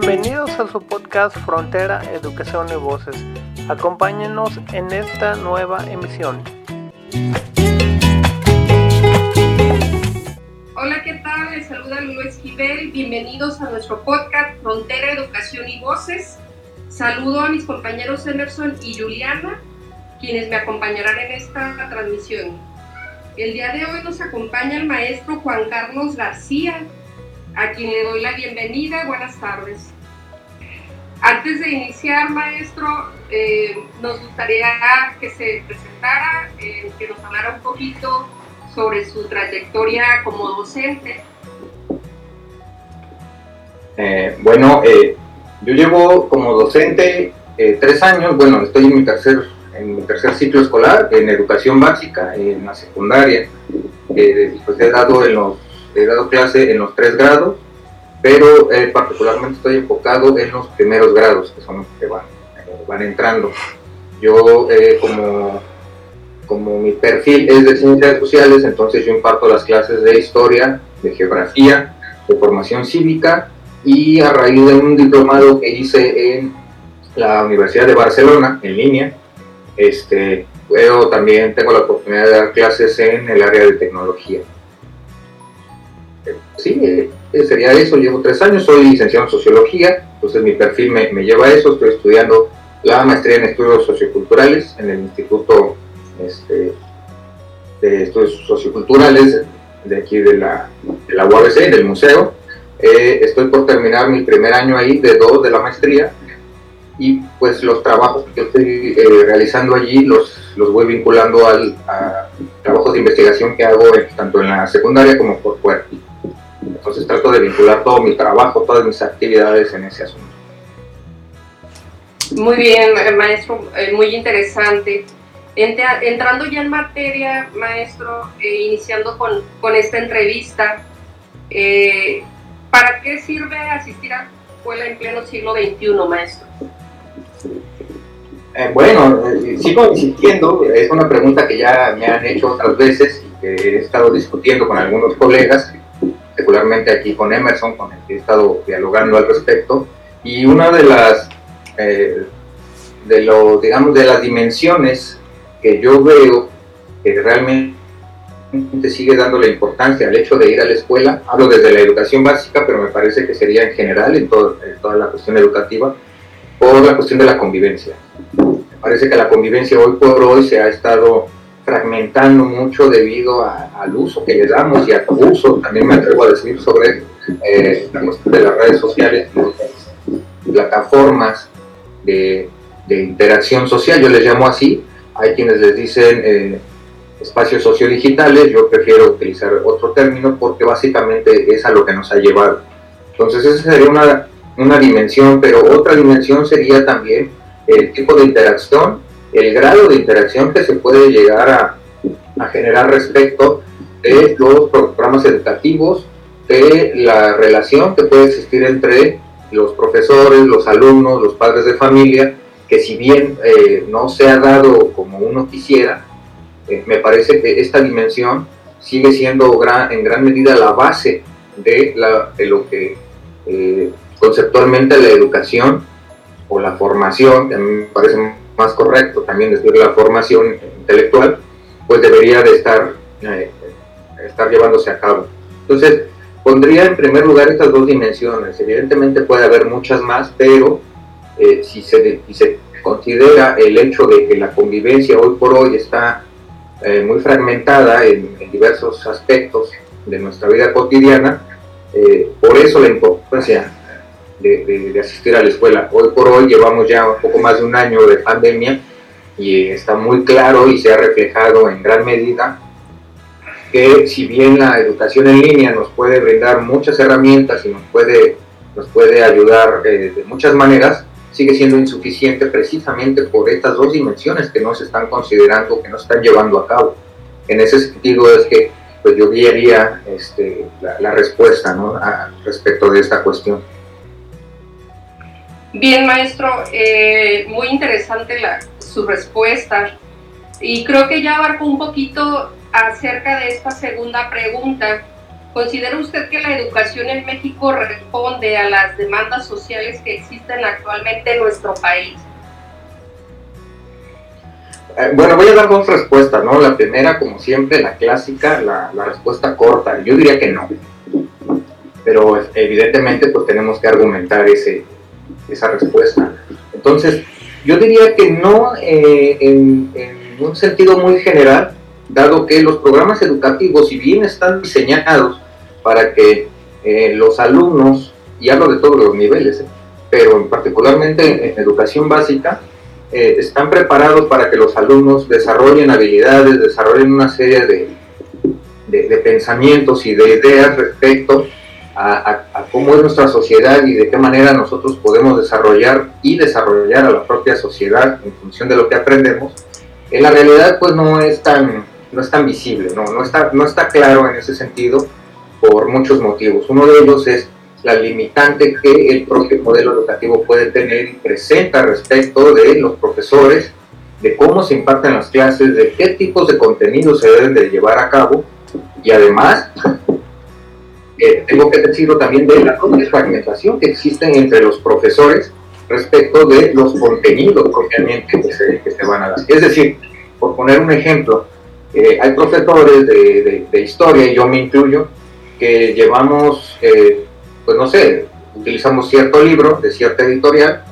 Bienvenidos a su podcast Frontera, Educación y Voces. Acompáñenos en esta nueva emisión. Hola, ¿qué tal? Les saluda Lulu Esquivel. Bienvenidos a nuestro podcast Frontera, Educación y Voces. Saludo a mis compañeros Emerson y Juliana, quienes me acompañarán en esta transmisión. El día de hoy nos acompaña el maestro Juan Carlos García, a quien le doy la bienvenida. Buenas tardes. Antes de iniciar, maestro, eh, nos gustaría que se presentara, eh, que nos hablara un poquito sobre su trayectoria como docente. Eh, bueno, yo llevo como docente tres años, bueno, estoy en mi tercer en mi tercer ciclo escolar en educación básica, en la secundaria. pues he dado he dado clase en los tres grados, pero eh, particularmente estoy enfocado en los primeros grados, que son los que van, eh, van entrando. Yo, eh, como, como mi perfil es de ciencias sociales, entonces yo imparto las clases de historia, de geografía, de formación cívica, y a raíz de un diplomado que hice en la Universidad de Barcelona, en línea, este, luego también tengo la oportunidad de dar clases en el área de tecnología sí, sería eso, llevo tres años, soy licenciado en sociología, entonces mi perfil me, lleva a eso, estoy estudiando la maestría en estudios socioculturales en el Instituto este, de Estudios Socioculturales de aquí de la, de la UABC, del museo. Eh, estoy por terminar mi primer año ahí de dos de la maestría y pues los trabajos que estoy eh, realizando allí los, los voy vinculando al, a trabajos de investigación que hago tanto en la secundaria como por fuera. Entonces trato de vincular todo mi trabajo, todas mis actividades en ese asunto. Muy bien, eh, maestro, eh, muy interesante. Entrando ya en materia, maestro, eh, iniciando con, con, esta entrevista, ¿para qué sirve asistir a escuela en pleno siglo XXI, maestro? bueno, sigo insistiendo, es una pregunta que ya me han hecho otras veces y que he estado discutiendo con algunos colegas particularmente aquí con Emerson, con el que he estado dialogando al respecto, y una de las, eh, de lo, digamos, de las dimensiones que yo veo que realmente sigue dando la importancia al hecho de ir a la escuela, hablo desde la educación básica, pero me parece que sería en general en, todo, en toda la cuestión educativa, por la cuestión de la convivencia. Me parece que la convivencia hoy por hoy se ha estado fragmentando mucho debido al uso que le damos y al uso, también me atrevo a decir, sobre eh, de las redes sociales, plataformas de, interacción social, yo les llamo así, hay quienes les dicen eh, espacios sociodigitales, yo prefiero utilizar otro término porque básicamente es a lo que nos ha llevado. Entonces esa sería una, una dimensión, pero otra dimensión sería también el tipo de interacción el grado de interacción que se puede llegar a, generar respecto de los programas educativos, de la relación que puede existir entre los profesores, los alumnos, los padres de familia, que si bien eh, no se ha dado como uno quisiera, eh, me parece que esta dimensión sigue siendo en gran medida la base de, lo que eh, conceptualmente la educación o la formación, que a mí me parece más correcto también decir la formación intelectual, pues debería de estar, eh, estar llevándose a cabo. Entonces, pondría en primer lugar estas dos dimensiones. Evidentemente puede haber muchas más, pero eh, si, se, se considera el hecho de que la convivencia hoy por hoy está eh, muy fragmentada en, diversos aspectos de nuestra vida cotidiana, por eso la importancia de, asistir a la escuela. Hoy por hoy llevamos ya un poco más de un año de pandemia y está muy claro y se ha reflejado en gran medida que si bien la educación en línea nos puede brindar muchas herramientas y nos puede, nos puede ayudar eh, de muchas maneras, sigue siendo insuficiente precisamente por estas dos dimensiones que no se están considerando, que no se están llevando a cabo. En ese sentido es que pues yo guiaría este, la, respuesta ¿no? respecto de esta cuestión. Bien, maestro, eh, muy interesante la, su respuesta. Y creo que ya abarcó un poquito acerca de esta segunda pregunta ¿Considera usted que la educación en México responde a las demandas sociales que existen actualmente en nuestro país? Eh, bueno, voy a dar dos respuestas, ¿no? La primera, como siempre, la clásica, la, la respuesta corta. Yo diría que no. Pero evidentemente pues tenemos que argumentar ese, esa respuesta. Entonces, yo diría que no eh, en, un sentido muy general, dado que los programas educativos, si bien están diseñados para que eh, los alumnos, y hablo de todos los niveles, pero particularmente en educación básica, eh, están preparados para que los alumnos desarrollen habilidades, desarrollen una serie de, de, pensamientos y de ideas respecto a, cómo es nuestra sociedad y de qué manera nosotros podemos desarrollar y desarrollar a la propia sociedad en función de lo que aprendemos, en la realidad pues no es tan, no es tan visible, no, no, está, no está claro en ese sentido por muchos motivos. Uno de ellos es la limitante que el propio modelo educativo puede tener y presenta respecto de los profesores, de cómo se imparten las clases, de qué tipos de contenidos se deben de llevar a cabo y además tengo que decirlo también de la fragmentación que existe entre los profesores respecto de los contenidos propiamente que se, que van a dar. Es decir, por poner un ejemplo, eh, hay profesores de, de, historia, y yo me incluyo, que llevamos eh, pues no sé, utilizamos cierto libro de cierta editorial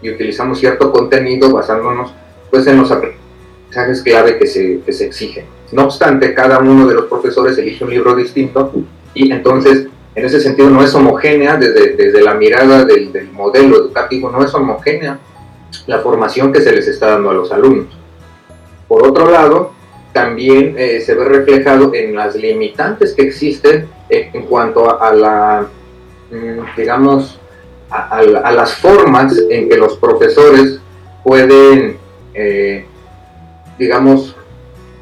y utilizamos cierto contenido basándonos pues en los aprendizajes clave que se, que se exigen. No obstante, cada uno de los profesores elige un libro distinto y entonces en ese sentido no es homogénea desde, desde la mirada del, del, modelo educativo, no es homogénea la formación que se les está dando a los alumnos. Por otro lado, también eh, se ve reflejado en las limitantes que existen en, cuanto a la Mm, digamos, a, las formas en que los profesores pueden, eh, digamos,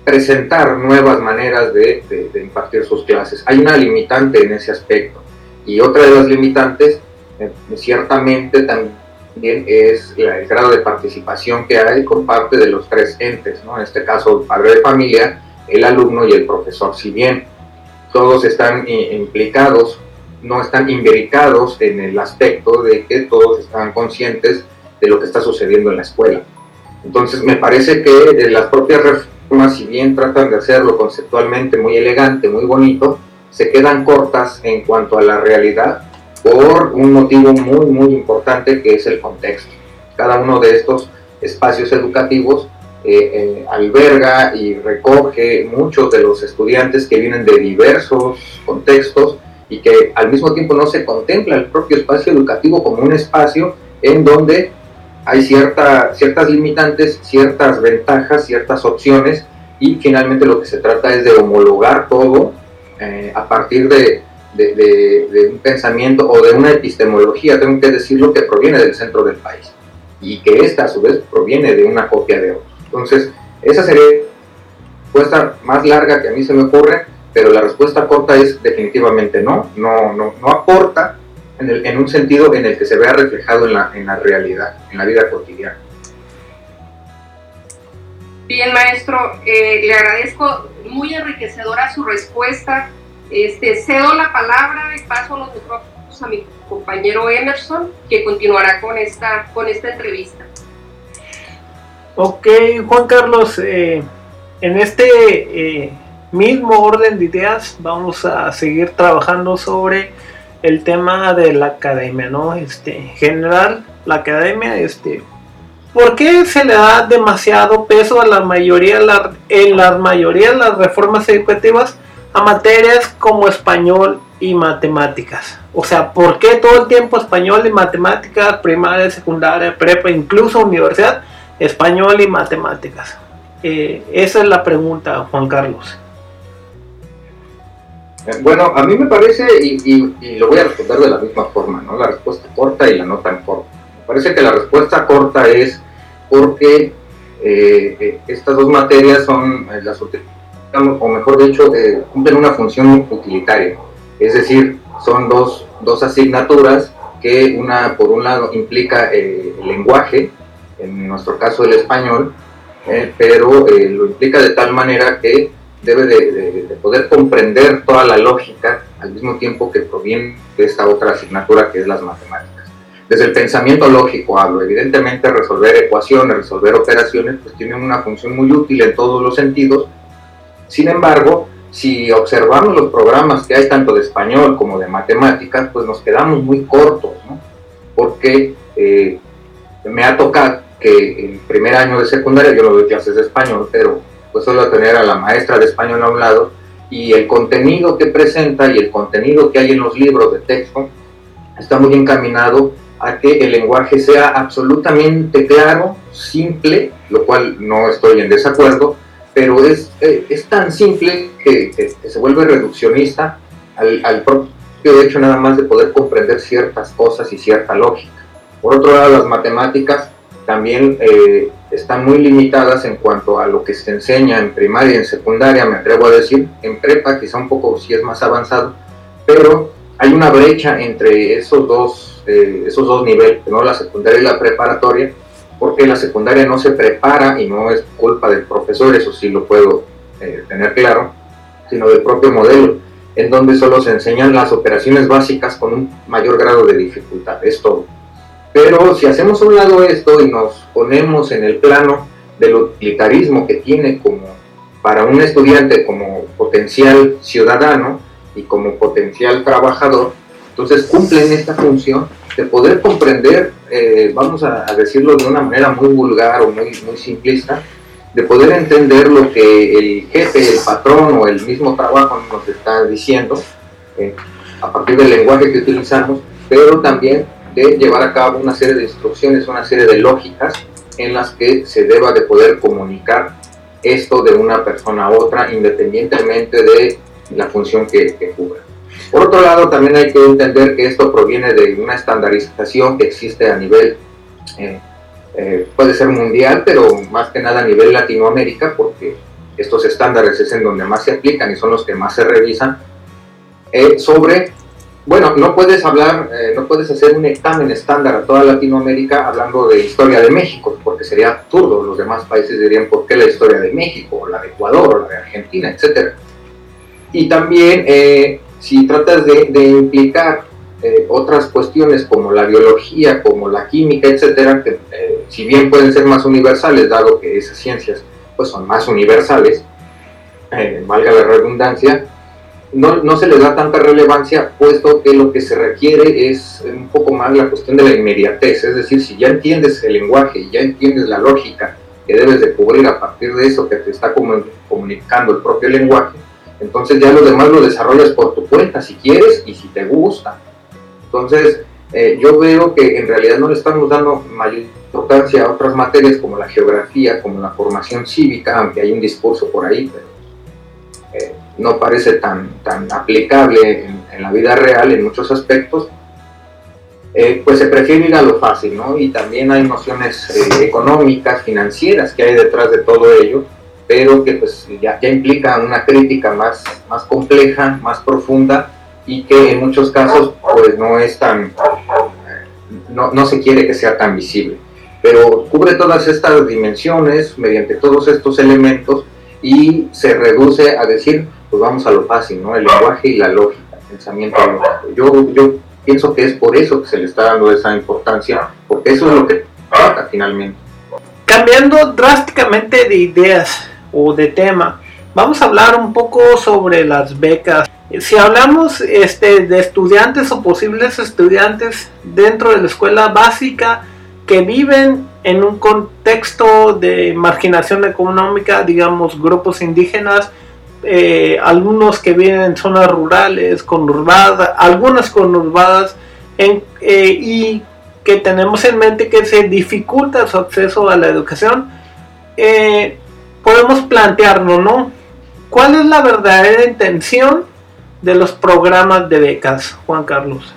presentar nuevas maneras de, impartir sus clases. Hay una limitante en ese aspecto. Y otra de las limitantes, eh, ciertamente también es el grado de participación que hay con parte de los tres entes, ¿no? en este caso el padre de familia, el alumno y el profesor. Si bien todos están implicados no están imbricados en el aspecto de que todos están conscientes de lo que está sucediendo en la escuela. Entonces me parece que eh, las propias si bien tratan de hacerlo conceptualmente muy elegante, muy bonito, se quedan cortas en cuanto a la realidad por un motivo muy, muy importante que es el contexto. Cada uno de estos espacios educativos eh, eh, alberga y recoge muchos de los estudiantes que vienen de diversos contextos y que al mismo tiempo no se contempla el propio espacio educativo como un espacio en donde hay cierta, ciertas limitantes, ciertas ventajas, ciertas opciones y finalmente lo que se trata es de homologar todo eh, a partir de, de, un pensamiento o de una epistemología, tengo que decirlo, que proviene del centro del país y que esta a su vez proviene de una copia de otro. Entonces, esa sería la respuesta más larga que a mí se me ocurre pero la respuesta corta es definitivamente no, no, no, no aporta en, el, en, un sentido en el que se vea reflejado en la, en la realidad, en la vida cotidiana. Bien, maestro, eh, le agradezco muy enriquecedora su respuesta. Este, cedo la palabra y paso los micrófonos a mi compañero Emerson, que continuará con esta, con esta entrevista. Ok, Juan Carlos, eh, en este eh, mismo orden de ideas vamos a seguir trabajando sobre el tema de la academia, ¿no? Este, en general, la academia, este, ¿por qué se le da demasiado peso a la mayoría, en la mayoría de las reformas educativas a materias como español y matemáticas? O sea, ¿por qué todo el tiempo español y matemáticas, primaria, secundaria, prepa, incluso universidad, español y matemáticas? Eh, esa es la pregunta, Juan Carlos. Bueno, a mí me parece, y, lo voy a responder de la misma forma, ¿no? La respuesta corta y la no tan corta. Me parece que la respuesta corta es porque eh, eh, estas dos materias son eh, las o mejor dicho, cumplen una función utilitaria. Es decir, son dos, dos asignaturas que una, por un lado, implica el lenguaje, en nuestro caso el español, pero lo implica de tal manera que debe de, poder comprender toda la lógica al mismo tiempo que proviene de esta otra asignatura que es las matemáticas. Desde el pensamiento lógico hablo, evidentemente resolver ecuaciones, resolver operaciones, pues tienen una función muy útil en todos los sentidos. Sin embargo, si observamos los programas que hay tanto de español como de matemáticas, pues nos quedamos muy cortos, ¿no? Porque eh, me ha tocado que en primer año de secundaria yo no doy clases de español, pero pues suelo tener a la maestra de español a un lado y el contenido que presenta y el contenido que hay en los libros de texto está muy encaminado a que el lenguaje sea absolutamente claro, simple, lo cual no estoy en desacuerdo, pero es, eh, es tan simple que, se vuelve reduccionista al, al propio hecho nada más de poder comprender ciertas cosas y cierta lógica. Por otro lado, las matemáticas también eh, están muy limitadas en cuanto a lo que se enseña en primaria y en secundaria, me atrevo a decir, en prepa quizá un poco si es más avanzado, pero hay una brecha entre esos dos, eh, esos dos niveles, ¿no? la secundaria y la preparatoria, porque la secundaria no se prepara y no es culpa del profesor, eso sí lo puedo eh, tener claro, sino del propio modelo, en donde solo se enseñan las operaciones básicas con un mayor grado de dificultad, es todo. Pero si hacemos a un lado esto y nos ponemos en el plano del utilitarismo que tiene como para un estudiante como potencial ciudadano y como potencial trabajador, entonces cumplen esta función de poder comprender, eh, vamos a, decirlo de una manera muy vulgar o muy, muy simplista, de poder entender lo que el jefe, el patrón o el mismo trabajo nos está diciendo eh, a partir del lenguaje que utilizamos, pero también de llevar a cabo una serie de instrucciones, una serie de lógicas en las que se deba de poder comunicar esto de una persona a otra independientemente de la función que, que cubra. Por otro lado, también hay que entender que esto proviene de una estandarización que existe a nivel, eh, eh, puede ser mundial, pero más que nada a nivel Latinoamérica, porque estos estándares es en donde más se aplican y son los que más se revisan, eh, sobre bueno, no puedes hablar, eh, no puedes hacer un examen estándar a toda Latinoamérica hablando de historia de México, porque sería absurdo. Los demás países dirían, ¿por qué la historia de México, o la de Ecuador, o la de Argentina, etcétera? Y también, eh, si tratas de, implicar eh, otras cuestiones como la biología, como la química, etcétera, que si bien pueden ser más universales, dado que esas ciencias pues, son más universales, valga la redundancia, no, no, se le da tanta relevancia, puesto que lo que se requiere es un poco más la cuestión de la inmediatez, es decir, si ya entiendes el lenguaje ya entiendes la lógica que debes de cubrir a partir de eso que te está comunicando el propio lenguaje, entonces ya lo demás lo desarrollas por tu cuenta, si quieres y si te gusta. Entonces, eh, yo veo que en realidad no le estamos dando mayor importancia a otras materias como la geografía, como la formación cívica, aunque hay un discurso por ahí, pero eh, no parece tan, tan aplicable en, la vida real en muchos aspectos, eh, pues se prefiere ir a lo fácil, ¿no? Y también hay nociones eh, económicas, financieras que hay detrás de todo ello, pero que pues ya, ya implican una crítica más, más compleja, más profunda y que en muchos casos pues no es tan, no, no se quiere que sea tan visible. Pero cubre todas estas dimensiones mediante todos estos elementos y se reduce a decir, pues vamos a lo fácil, ¿no? El lenguaje y la lógica, el pensamiento lógico. Yo, yo pienso que es por eso que se le está dando esa importancia, porque eso es lo que trata finalmente. Cambiando drásticamente de ideas o de tema, vamos a hablar un poco sobre las becas. Si hablamos este, de estudiantes o posibles estudiantes dentro de la escuela básica que viven en un contexto de marginación económica, digamos grupos indígenas, eh, algunos que viven en zonas rurales, conurbadas, algunas conurbadas, en, eh, y que tenemos en mente que se dificulta su acceso a la educación, eh, podemos plantearnos, ¿no? ¿Cuál es la verdadera intención de los programas de becas, Juan Carlos?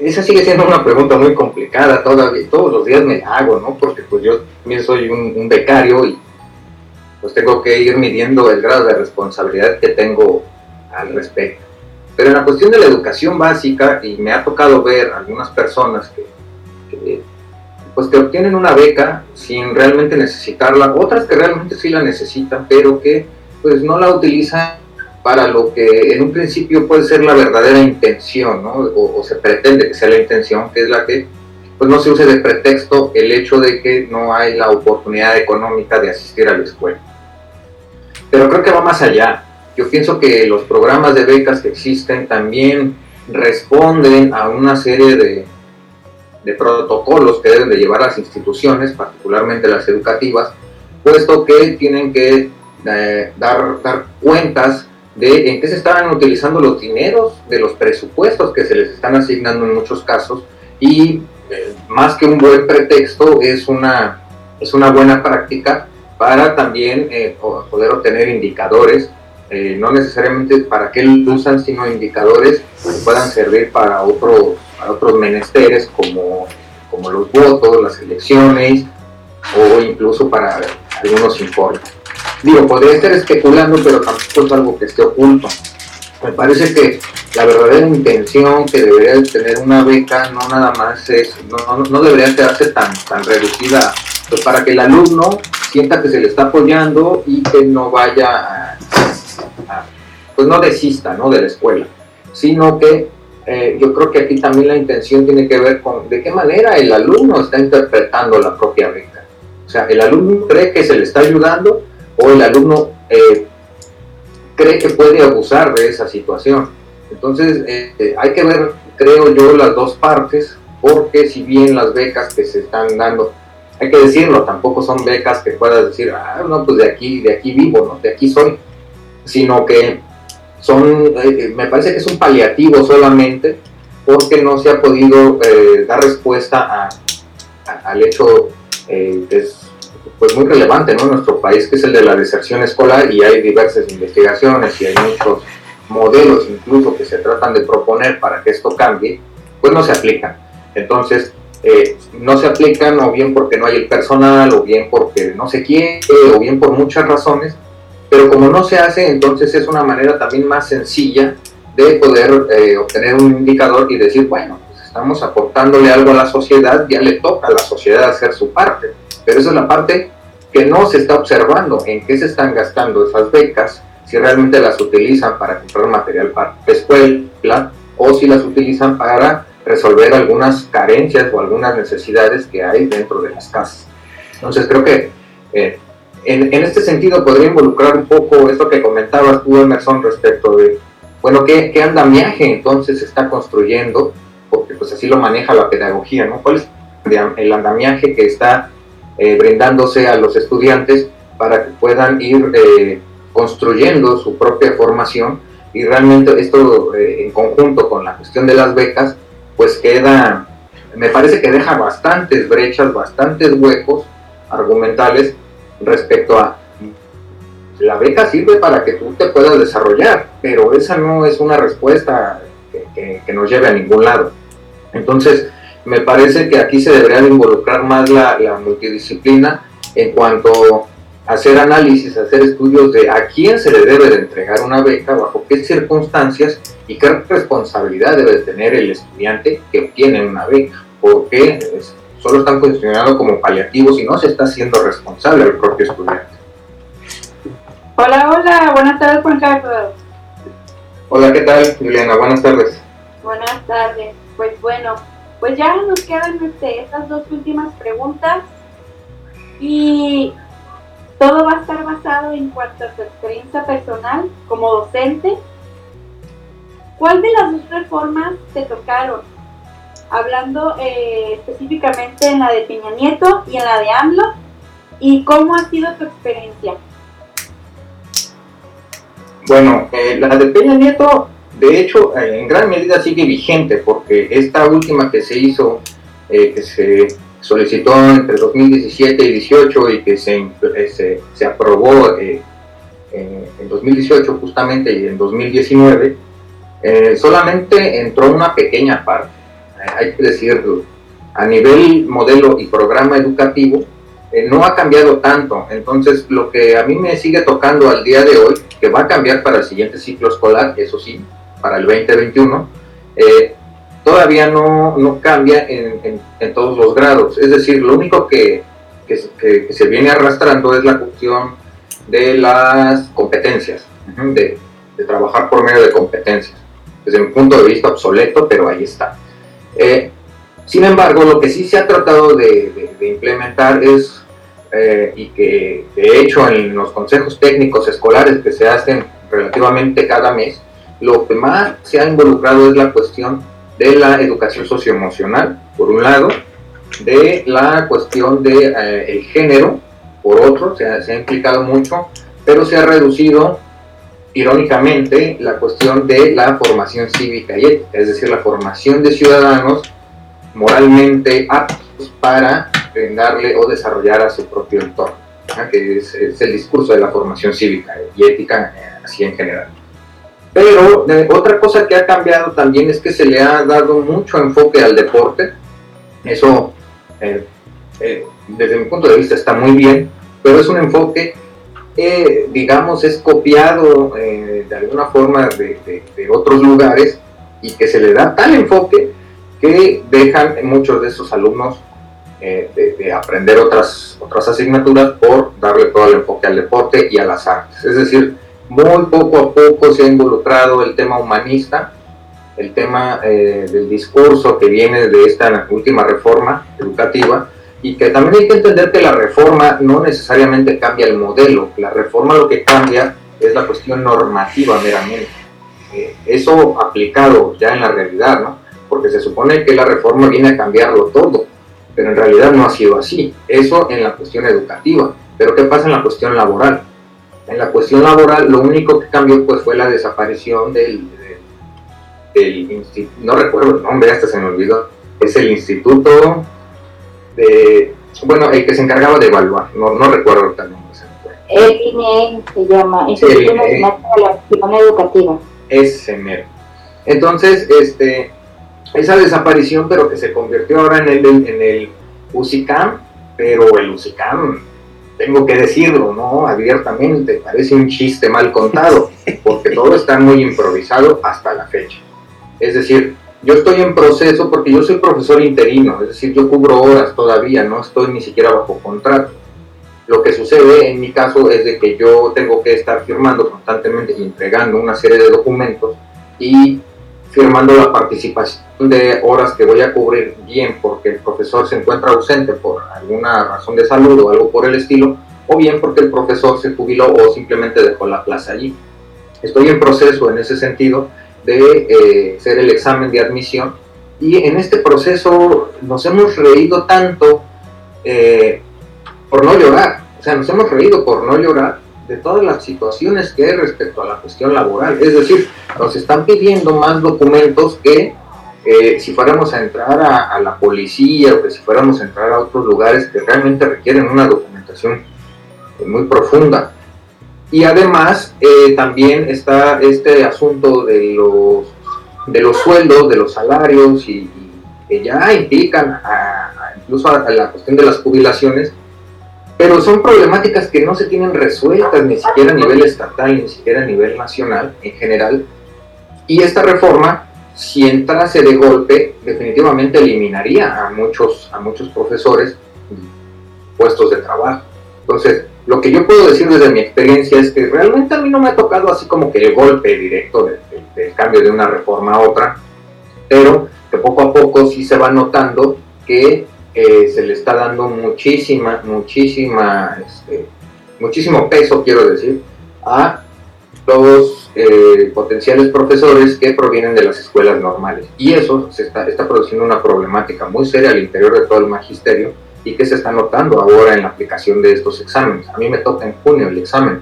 esa sigue siendo una pregunta muy complicada, todavía, todos los días me hago, ¿no? Porque pues yo soy un, becario y pues tengo que ir midiendo el grado de responsabilidad que tengo al respecto. Pero en la cuestión de la educación básica, y me ha tocado ver algunas personas que, pues que obtienen una beca sin realmente necesitarla, otras que realmente sí la necesitan, pero que pues no la utilizan para lo que en un principio puede ser la verdadera intención, ¿no? o, se pretende que sea la intención, que es la que pues no se use de pretexto el hecho de que no hay la oportunidad económica de asistir a la escuela. Pero creo que va más allá. Yo pienso que los programas de becas que existen también responden a una serie de, de protocolos que deben de llevar las instituciones, particularmente las educativas, puesto que tienen que eh, dar, dar cuentas de en qué se estaban utilizando los dineros de los presupuestos que se les están asignando en muchos casos y eh, más que un buen pretexto es una, es una buena práctica para también eh, poder obtener indicadores, no necesariamente para qué lo usan, sino indicadores que puedan servir para otros, para otros menesteres como, como los votos, las elecciones o incluso para algunos informes. Digo, podría estar especulando, pero tampoco es algo que esté oculto. Me parece que la verdadera intención que debería tener una beca no nada más es, no, no debería quedarse tan, tan reducida, pues para que el alumno sienta que se le está apoyando y que no vaya a, pues no desista ¿no? de la escuela, sino que eh, yo creo que aquí también la intención tiene que ver con de qué manera el alumno está interpretando la propia beca. O sea, el alumno cree que se le está ayudando o el alumno eh, cree que puede abusar de esa situación. Entonces, eh, hay que ver, creo yo, las dos partes, porque si bien las becas que se están dando, hay que decirlo, tampoco son becas que puedas decir, ah, no, pues de aquí, de aquí vivo, ¿no? de aquí soy, sino que son, eh, me parece que es un paliativo solamente, porque no se ha podido dar respuesta al hecho que es pues muy relevante ¿no? en nuestro país, que es el de la deserción escolar, y hay diversas investigaciones y hay muchos modelos incluso que se tratan de proponer para que esto cambie, pues no se aplican. Entonces, eh, no se aplican o bien porque no hay el personal, o bien porque no se quiere, o bien por muchas razones, pero como no se hace, entonces es una manera también más sencilla de poder eh, obtener un indicador y decir, bueno, pues estamos aportándole algo a la sociedad, ya le toca a la sociedad hacer su parte pero esa es la parte que no se está observando, en qué se están gastando esas becas, si realmente las utilizan para comprar material para la escuela o si las utilizan para resolver algunas carencias o algunas necesidades que hay dentro de las casas. Entonces creo que eh, en, este sentido podría involucrar un poco esto que comentabas tú, Emerson, respecto de, bueno, ¿qué, qué andamiaje entonces se está construyendo? Porque pues así lo maneja la pedagogía, ¿no? ¿Cuál es el andamiaje que está eh, brindándose a los estudiantes para que puedan ir eh, construyendo su propia formación y realmente esto eh, en conjunto con la cuestión de las becas pues queda, me parece que deja bastantes brechas, bastantes huecos argumentales respecto a la beca sirve para que tú te puedas desarrollar, pero esa no es una respuesta que, que nos lleve a ningún lado. Entonces, me parece que aquí se debería involucrar más la, multidisciplina en cuanto a hacer análisis, hacer estudios de a quién se le debe de entregar una beca, bajo qué circunstancias y qué responsabilidad debe tener el estudiante que obtiene una beca, porque solo están funcionando como paliativos y no se está haciendo responsable el propio estudiante. Hola, hola, buenas tardes Juan Carlos. Hola, ¿qué tal Juliana? Buenas tardes. Buenas tardes. Pues bueno, pues ya nos quedan este, estas dos últimas preguntas y todo va a estar basado en cuanto a su experiencia personal como docente. ¿Cuál de las dos reformas te tocaron? Hablando eh, específicamente en la de Peña Nieto y en la de AMLO. ¿Y cómo ha sido tu experiencia? Bueno, eh, la de Peña Nieto de hecho, en gran medida sigue vigente porque esta última que se hizo, eh, que se solicitó entre 2017 y 2018 y que se, eh, se, aprobó eh, en 2018 justamente y en 2019, solamente entró una pequeña parte, hay que decirlo. A nivel modelo y programa educativo, no ha cambiado tanto. Entonces, lo que a mí me sigue tocando al día de hoy, que va a cambiar para el siguiente ciclo escolar, eso sí, para el 2021, eh, todavía no, no cambia en, en, todos los grados. Es decir, lo único que, que, se viene arrastrando es la cuestión de las competencias, de, de trabajar por medio de competencias. Desde mi punto de vista obsoleto, pero ahí está. Eh, sin embargo, lo que sí se ha tratado de, implementar es, eh, y que de hecho en los consejos técnicos escolares que se hacen relativamente cada mes, lo que más se ha involucrado es la cuestión de la educación socioemocional, por un lado, de la cuestión del de, eh, género, por otro, se ha, se ha implicado mucho, pero se ha reducido irónicamente la cuestión de la formación cívica y ética, es decir, la formación de ciudadanos moralmente aptos para darle o desarrollar a su propio entorno, que es, el discurso de la formación cívica y ética eh, así en general. Pero otra cosa que ha cambiado también es que se le ha dado mucho enfoque al deporte. Eso, eh, eh, desde mi punto de vista, está muy bien, pero es un enfoque que, digamos, es copiado de alguna forma de, de otros lugares y que se le da tal enfoque que dejan muchos de esos alumnos eh, de, aprender otras, otras asignaturas por darle todo el enfoque al deporte y a las artes. Es decir, muy poco a poco se ha involucrado el tema humanista, el tema eh, del discurso que viene de esta última reforma educativa y que también hay que entender que la reforma no necesariamente cambia el modelo, la reforma lo que cambia es la cuestión normativa meramente. Eh, eso aplicado ya en la realidad, ¿no? porque se supone que la reforma viene a cambiarlo todo, pero en realidad no ha sido así. Eso en la cuestión educativa, pero ¿qué pasa en la cuestión laboral? En la cuestión laboral lo único que cambió pues fue la desaparición del, del, no recuerdo el nombre, hasta se me olvidó, es el instituto de, bueno, el que se encargaba de evaluar, no, no recuerdo el nombre. El INE se llama, Instituto Nacional de la Acción Educativa. Ese mero. Entonces, este, esa desaparición, pero que se convirtió ahora en el, en el UCICAM, pero el UCICAM, tengo que decirlo, ¿no? Abiertamente, parece un chiste mal contado, porque todo está muy improvisado hasta la fecha. Es decir, yo estoy en proceso porque yo soy profesor interino, es decir, yo cubro horas todavía, no estoy ni siquiera bajo contrato. Lo que sucede en mi caso es de que yo tengo que estar firmando constantemente y entregando una serie de documentos y firmando la participación de horas que voy a cubrir bien porque el profesor se encuentra ausente por alguna razón de salud o algo por el estilo, o bien porque el profesor se jubiló o simplemente dejó la plaza allí. Estoy en proceso en ese sentido de eh, hacer el examen de admisión y en este proceso nos hemos reído tanto eh, por no llorar, o sea, nos hemos reído por no llorar de todas las situaciones que hay respecto a la cuestión laboral. Es decir, nos están pidiendo más documentos que eh, si fuéramos a entrar a, la policía o que si fuéramos a entrar a otros lugares que realmente requieren una documentación eh, muy profunda. Y además eh, también está este asunto de los, de los sueldos, de los salarios y, que ya implican incluso a la cuestión de las jubilaciones pero son problemáticas que no se tienen resueltas ni siquiera a nivel estatal, ni siquiera a nivel nacional en general. Y esta reforma, si entrase de golpe, definitivamente eliminaría a muchos, a muchos profesores puestos de trabajo. Entonces, lo que yo puedo decir desde mi experiencia es que realmente a mí no me ha tocado así como que el golpe directo del cambio de una reforma a otra, pero que poco a poco sí se va notando que eh, se le está dando muchísima, muchísima, este, muchísimo peso, quiero decir, a los eh, potenciales profesores que provienen de las escuelas normales. Y eso se está, está produciendo una problemática muy seria al interior de todo el magisterio y que se está notando ahora en la aplicación de estos exámenes. A mí me toca en junio el examen,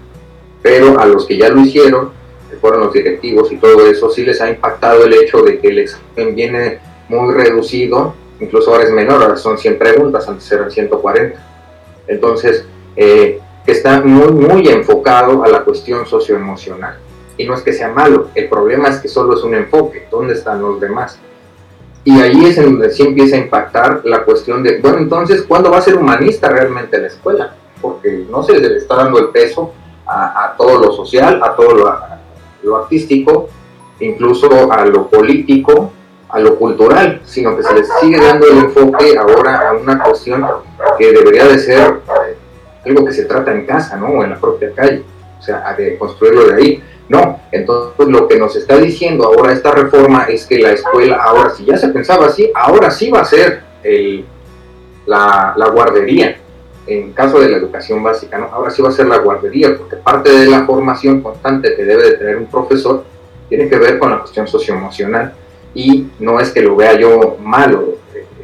pero a los que ya lo hicieron, que fueron los directivos y todo eso, sí les ha impactado el hecho de que el examen viene muy reducido incluso ahora es menor, ahora son 100 preguntas, antes eran 140. Entonces, eh, está muy, muy enfocado a la cuestión socioemocional. Y no es que sea malo, el problema es que solo es un enfoque, ¿dónde están los demás? Y ahí es en donde sí empieza a impactar la cuestión de, bueno, entonces, ¿cuándo va a ser humanista realmente la escuela? Porque no se le está dando el peso a, todo lo social, a todo lo artístico, incluso a lo político, a lo cultural, sino que se les sigue dando el enfoque ahora a una cuestión que debería de ser eh, algo que se trata en casa, ¿no? O en la propia calle, o sea, de construirlo de ahí. No, entonces lo que nos está diciendo ahora esta reforma es que la escuela, ahora si ya se pensaba así, ahora sí va a ser la, la, guardería, en caso de la educación básica, ¿no? ahora sí va a ser la guardería, porque parte de la formación constante que debe de tener un profesor tiene que ver con la cuestión socioemocional y no es que lo vea yo malo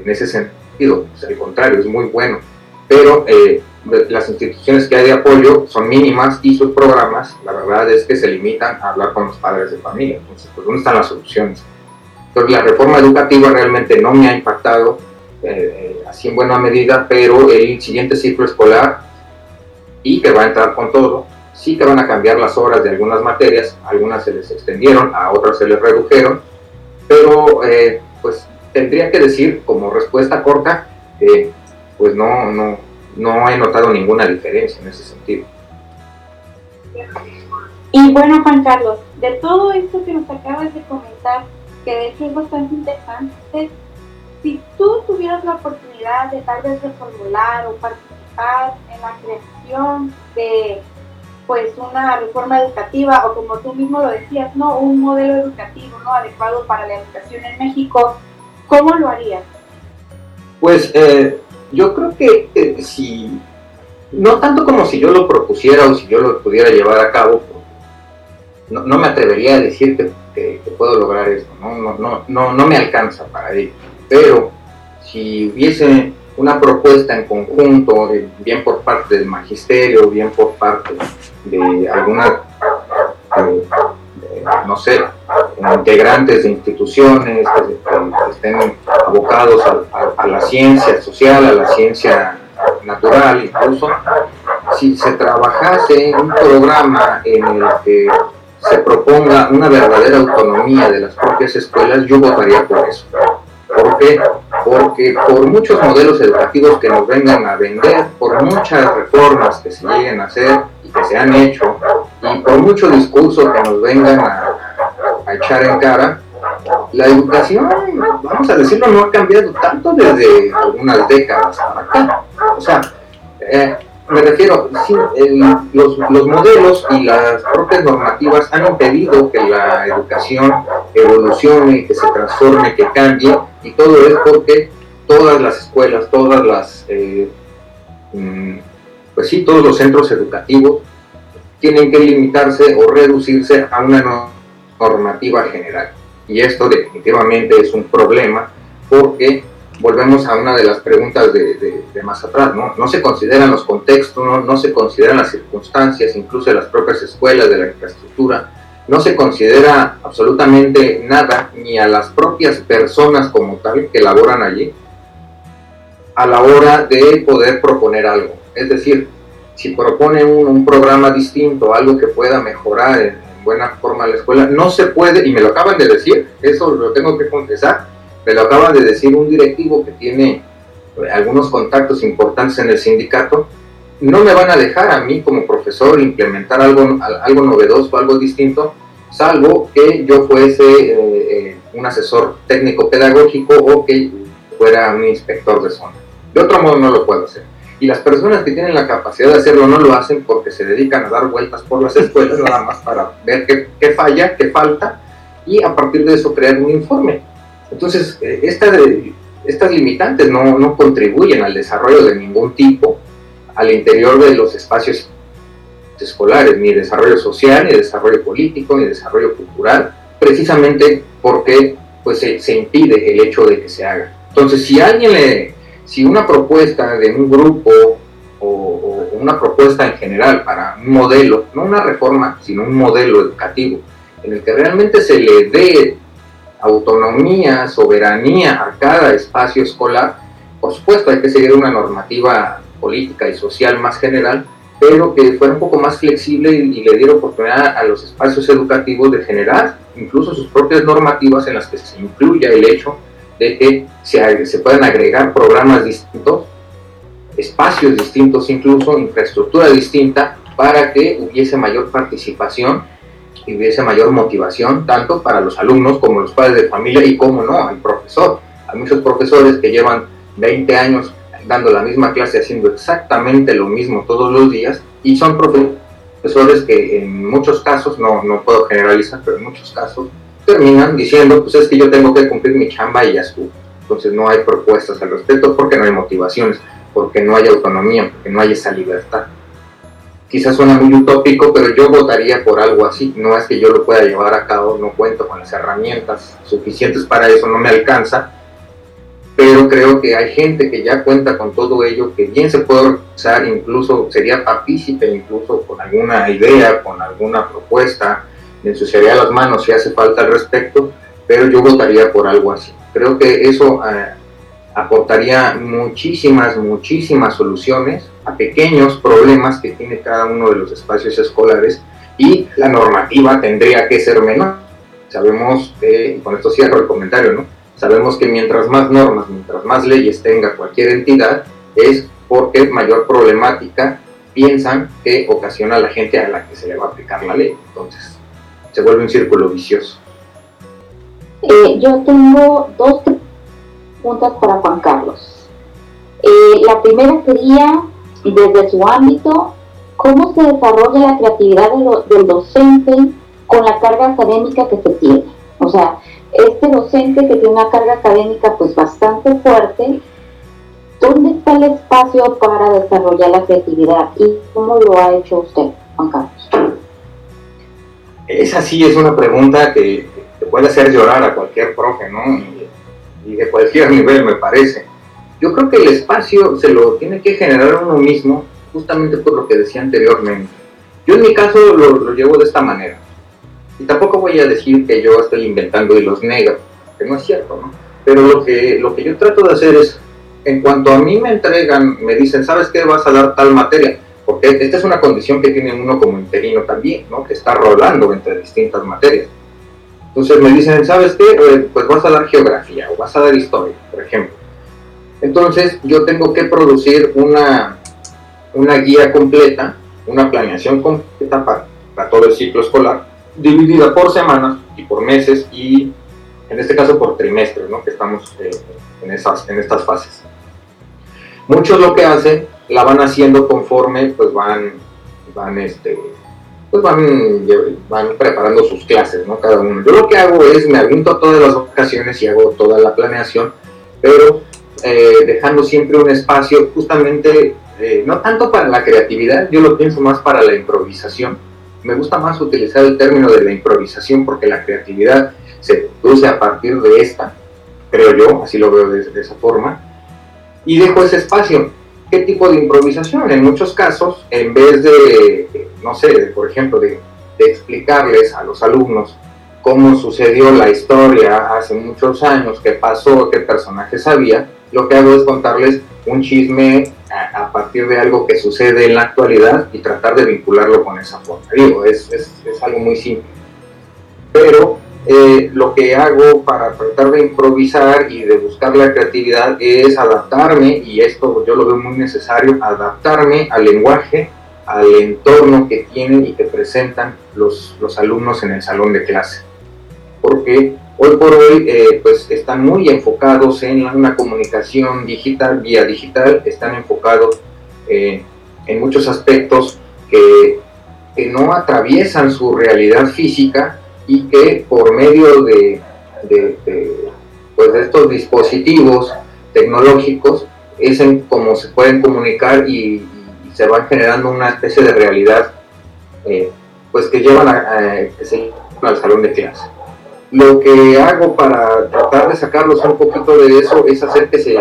en ese sentido, pues, al contrario, es muy bueno, pero eh, las instituciones que hay de apoyo son mínimas y sus programas, la verdad es que se limitan a hablar con los padres de familia. Entonces, pues, ¿dónde están las soluciones? Entonces, la reforma educativa realmente no me ha impactado eh, así en buena medida, pero el siguiente ciclo escolar, y que va a entrar con todo, sí que van a cambiar las horas de algunas materias, algunas se les extendieron, a otras se les redujeron, pero eh, pues tendría que decir como respuesta corta pues no, no, no he notado ninguna diferencia en ese sentido. Y bueno, Juan Carlos, de todo esto que nos acabas de comentar, que de hecho es bastante interesante, si tú tuvieras la oportunidad de tal vez reformular o participar en la creación de pues una reforma educativa o como tú mismo lo decías, no un modelo educativo no adecuado para la educación en México, ¿cómo lo harías? Pues eh, yo creo que si, no tanto como si yo lo propusiera o si yo lo pudiera llevar a cabo, no, no me atrevería a decir que, puedo lograr esto, ¿no? No, no, no, no me alcanza para ello, pero si hubiese una propuesta en conjunto, bien por parte del magisterio, bien por parte de alguna, no sé, integrantes de instituciones que, estén abocados a, la ciencia social, a la ciencia natural incluso, si se trabajase un programa en el que se proponga una verdadera autonomía de las propias escuelas, yo votaría por eso. ¿Por qué? Porque por muchos modelos educativos que nos vengan a vender, por muchas reformas que se lleguen a hacer y que se han hecho, y por mucho discurso que nos vengan a, echar en cara, la educación, vamos a decirlo, no ha cambiado tanto desde algunas décadas para acá. O sea, eh, me refiero, los, los, modelos y las propias normativas han impedido que la educación evolucione, que se transforme, que cambie, y todo es porque todas las escuelas, todas las, eh, mm, pues sí, todos los centros educativos tienen que limitarse o reducirse a una normativa general. Y esto definitivamente es un problema porque volvemos a una de las preguntas de, más atrás, ¿no? No se consideran los contextos, ¿no? no se consideran las circunstancias, incluso las propias escuelas, de la infraestructura, no se considera absolutamente nada, ni a las propias personas como tal que laboran allí, a la hora de poder proponer algo. Es decir, si propone un, programa distinto, algo que pueda mejorar en, en, buena forma la escuela, no se puede, y me lo acaban de decir, eso lo tengo que confesar, me lo acaba de decir un directivo que tiene algunos contactos importantes en el sindicato, no me van a dejar a mí como profesor implementar algo, algo novedoso, algo distinto, salvo que yo fuese eh, eh, un asesor técnico pedagógico o que fuera un inspector de zona. De otro modo no lo puedo hacer. Y las personas que tienen la capacidad de hacerlo no lo hacen porque se dedican a dar vueltas por las escuelas nada más para ver qué, qué falla, qué falta y a partir de eso crear un informe entonces, eh, estas limitantes no, contribuyen al desarrollo de ningún tipo al interior de los espacios escolares, ni desarrollo social, ni desarrollo político, ni desarrollo cultural, precisamente porque pues, se, impide el hecho de que se haga. Entonces, si alguien le, si una propuesta de un grupo o, o, una propuesta en general para un modelo, no una reforma, sino un modelo educativo, en el que realmente se le dé autonomía, soberanía a cada espacio escolar, por supuesto hay que seguir una normativa política y social más general, pero que fuera un poco más flexible y, le diera oportunidad a los espacios educativos de generar incluso sus propias normativas en las que se incluya el hecho de que se, se puedan agregar programas distintos, espacios distintos incluso, infraestructura distinta, para que hubiese mayor participación y hubiese mayor motivación tanto para los alumnos como los padres de familia y como no, al profesor. Hay muchos profesores que llevan 20 años dando la misma clase, haciendo exactamente lo mismo todos los días y son profesores que en muchos casos, no, no puedo generalizar, pero en muchos casos, terminan diciendo, pues es que yo tengo que cumplir mi chamba y ya estuvo. Entonces no hay propuestas al respecto porque no hay motivaciones, porque no hay autonomía, porque no hay esa libertad. Quizás suena muy utópico, pero yo votaría por algo así. No es que yo lo pueda llevar a cabo, no cuento con las herramientas suficientes para eso, no me alcanza. Pero creo que hay gente que ya cuenta con todo ello, que bien se puede organizar, incluso sería partícipe, incluso con alguna idea, con alguna propuesta, me ensuciaría las manos si hace falta al respecto, pero yo votaría por algo así. Creo que eso eh, aportaría muchísimas, muchísimas soluciones a pequeños problemas que tiene cada uno de los espacios escolares y la normativa tendría que ser menor. Sabemos, y con esto cierro el comentario, ¿no? Sabemos que mientras más normas, mientras más leyes tenga cualquier entidad, es porque mayor problemática piensan que ocasiona la gente a la que se le va a aplicar la ley. Entonces, se vuelve un círculo vicioso. Eh, yo tengo dos preguntas para Juan Carlos. Eh, la primera sería, desde su ámbito, ¿cómo se desarrolla la creatividad del docente con la carga académica que se tiene? Sea, este docente que tiene una carga académica pues bastante fuerte, ¿dónde está el espacio para desarrollar la creatividad y cómo lo ha hecho usted, Juan Carlos? Esa sí es una pregunta que, puede hacer llorar a cualquier profe, ¿no? Y, de cualquier nivel, me parece. Yo creo que el espacio se lo tiene que generar uno mismo, justamente por lo que decía anteriormente. Yo en mi caso lo, llevo de esta manera. Y tampoco voy a decir que yo estoy inventando hilos negros, que no es cierto, ¿no? Pero lo que, lo que yo trato de hacer es, en cuanto a mí me entregan, me dicen, ¿sabes qué? Vas a dar tal materia porque esta es una condición que tiene uno como interino también, ¿no? que está rolando entre distintas materias. Entonces me dicen, ¿sabes qué? Eh, pues vas a dar geografía o vas a dar historia, por ejemplo. Entonces yo tengo que producir una, una guía completa, una planeación completa para, para todo el ciclo escolar, dividida por semanas y por meses y en este caso por trimestres, ¿no? que estamos eh, en, esas, en estas fases. Muchos lo que hacen la van haciendo conforme pues van, van este, pues van, van preparando sus clases, ¿no? Cada uno. Yo lo que hago es me aviento todas las ocasiones y hago toda la planeación, pero eh, dejando siempre un espacio justamente, eh, no tanto para la creatividad, yo lo pienso más para la improvisación. Me gusta más utilizar el término de la improvisación porque la creatividad se produce a partir de esta, creo yo, así lo veo de esa forma, y dejo ese espacio qué tipo de improvisación. En muchos casos, en vez de, no sé, por ejemplo, de, explicarles a los alumnos cómo sucedió la historia hace muchos años, qué pasó, qué personaje sabía, lo que hago es contarles un chisme a, partir de algo que sucede en la actualidad y tratar de vincularlo con esa forma. Digo, es, es, es algo muy simple. Pero eh, lo que hago para tratar de improvisar y de buscar la creatividad es adaptarme, y esto yo lo veo muy necesario, adaptarme al lenguaje, al entorno que tienen y que presentan los, los alumnos en el salón de clase. Porque hoy por hoy eh, pues están muy enfocados en una comunicación digital, vía digital, están enfocados eh, en muchos aspectos que, que no atraviesan su realidad física y que por medio de, pues de estos dispositivos tecnológicos es en cómo se pueden comunicar y, se van generando una especie de realidad eh, pues que llevan al salón de clase. Lo que hago para tratar de sacarlos un poquito de eso es hacer que se,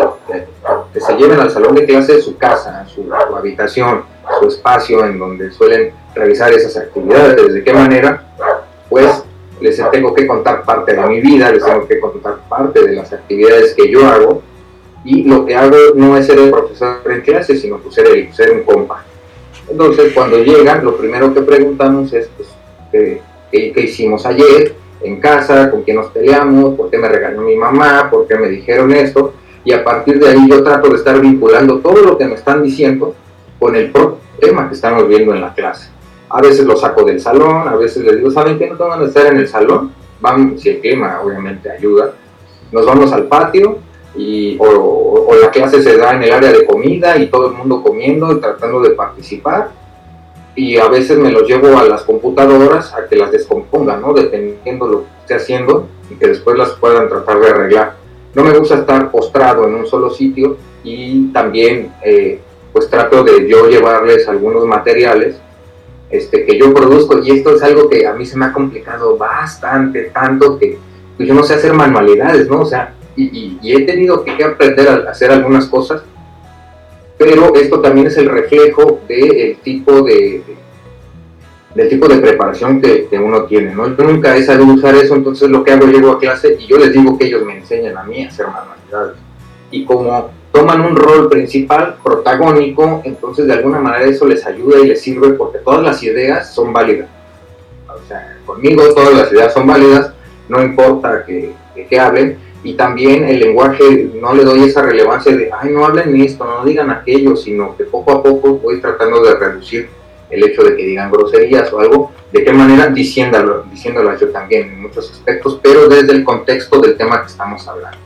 que se lleven al salón de clase de su casa, su, habitación, su espacio en donde suelen realizar esas actividades. ¿De qué manera? Pues les tengo que contar parte de mi vida, les tengo que contar parte de las actividades que yo hago y lo que hago no es ser el profesor en clase, sino pues ser, el, ser un compa. Entonces cuando llegan, lo primero que preguntamos es pues, ¿qué, qué, hicimos ayer en casa, con quién nos peleamos, por qué me regañó mi mamá, por qué me dijeron esto, y a partir de ahí yo trato de estar vinculando todo lo que me están diciendo con el tema que estamos viendo en la clase. A veces lo saco del salón, a veces les digo, ¿saben qué? No tengo que estar en el salón. Vamos, si el clima obviamente ayuda. Nos vamos al patio y, o, la clase se da en el área de comida y todo el mundo comiendo y tratando de participar. Y a veces me los llevo a las computadoras a que las descompongan, ¿no? Dependiendo lo que esté haciendo y que después las puedan tratar de arreglar. No me gusta estar postrado en un solo sitio y también eh, pues trato de yo llevarles algunos materiales este, que yo produzco y esto es algo que a mí se me ha complicado bastante, tanto que pues, yo no sé hacer manualidades, ¿no? O sea, y, y he tenido que aprender a hacer algunas cosas pero esto también es el reflejo del tipo de, del tipo de preparación que, uno tiene, ¿no? Yo nunca he sabido usar eso, entonces lo que hago, llego a clase y yo les digo que ellos me enseñan a mí a hacer manualidades. Y como toman un rol principal, protagónico, entonces de alguna manera eso les ayuda y les sirve porque todas las ideas son válidas. O sea, conmigo todas las ideas son válidas, no importa que, que hablen, y también el lenguaje no le doy esa relevancia de, ay, no hablen esto, no digan aquello, sino que poco a poco voy tratando de reducir el hecho de que digan groserías o algo, de qué manera diciéndolo, diciéndolas yo también en muchos aspectos, pero desde el contexto del tema que estamos hablando.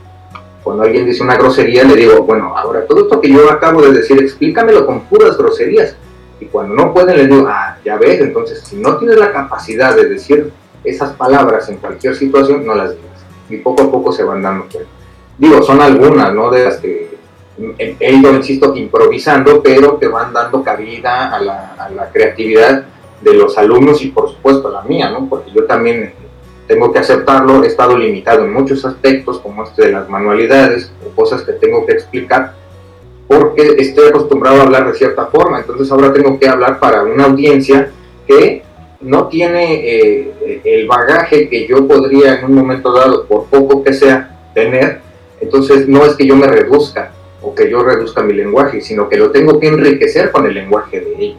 Cuando alguien dice una grosería, le digo, bueno, ahora todo esto que yo acabo de decir, explícamelo con puras groserías. Y cuando no pueden, le digo, ah, ya ves, entonces si no tienes la capacidad de decir esas palabras en cualquier situación, no las digas y poco a poco se van dando cuenta. Digo, son algunas, ¿no? De las que he ido, insisto, improvisando, pero que van dando cabida a la, a la creatividad de los alumnos y por supuesto la mía, ¿no? Porque yo también tengo que aceptarlo, he estado limitado en muchos aspectos, como este de las manualidades o cosas que tengo que explicar, porque estoy acostumbrado a hablar de cierta forma, entonces ahora tengo que hablar para una audiencia que no tiene eh, el bagaje que yo podría en un momento dado, por poco que sea, tener, entonces no es que yo me reduzca o que yo reduzca mi lenguaje, sino que lo tengo que enriquecer con el lenguaje de ellos.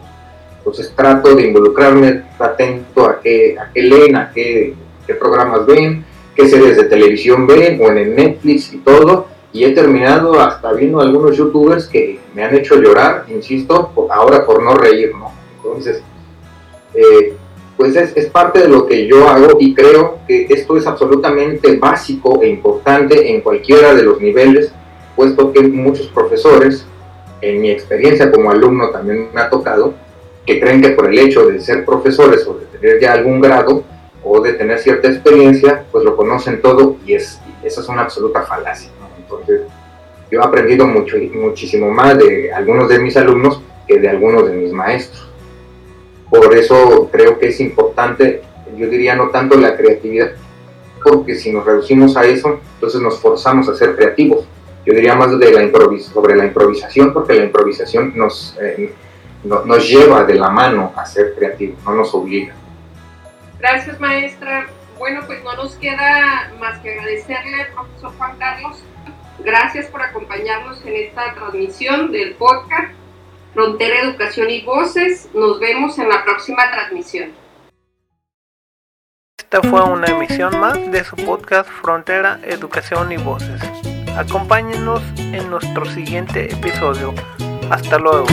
Entonces trato de involucrarme, atento a qué, a qué leen, a qué, qué programas ven, qué series de televisión ven, o en el Netflix y todo, y he terminado hasta viendo algunos youtubers que me han hecho llorar, insisto, ahora por no reír, ¿no? Entonces, eh, pues es, parte de lo que yo hago y creo que esto es absolutamente básico e importante en cualquiera de los niveles, puesto que muchos profesores, en mi experiencia como alumno también me ha tocado, que creen que por el hecho de ser profesores o de tener ya algún grado o de tener cierta experiencia, pues lo conocen todo y, es, eso es una absoluta falacia. Entonces, yo he aprendido mucho, muchísimo más de algunos de mis alumnos que de algunos de mis maestros. Por eso creo que es importante, yo diría no tanto la creatividad, porque si nos reducimos a eso, entonces nos forzamos a ser creativos. Yo diría más de la sobre la improvisación, porque la improvisación nos, eh, nos lleva de la mano a ser creativos, no nos obliga. Gracias, maestra. Bueno, pues no nos queda más que agradecerle, profesor Juan Carlos. Gracias por acompañarnos en esta transmisión del podcast Frontera Educación y Voces. Nos vemos en la próxima transmisión. Esta fue una emisión más de su podcast Frontera Educación y Voces. Acompáñenos en nuestro siguiente episodio. Hasta luego.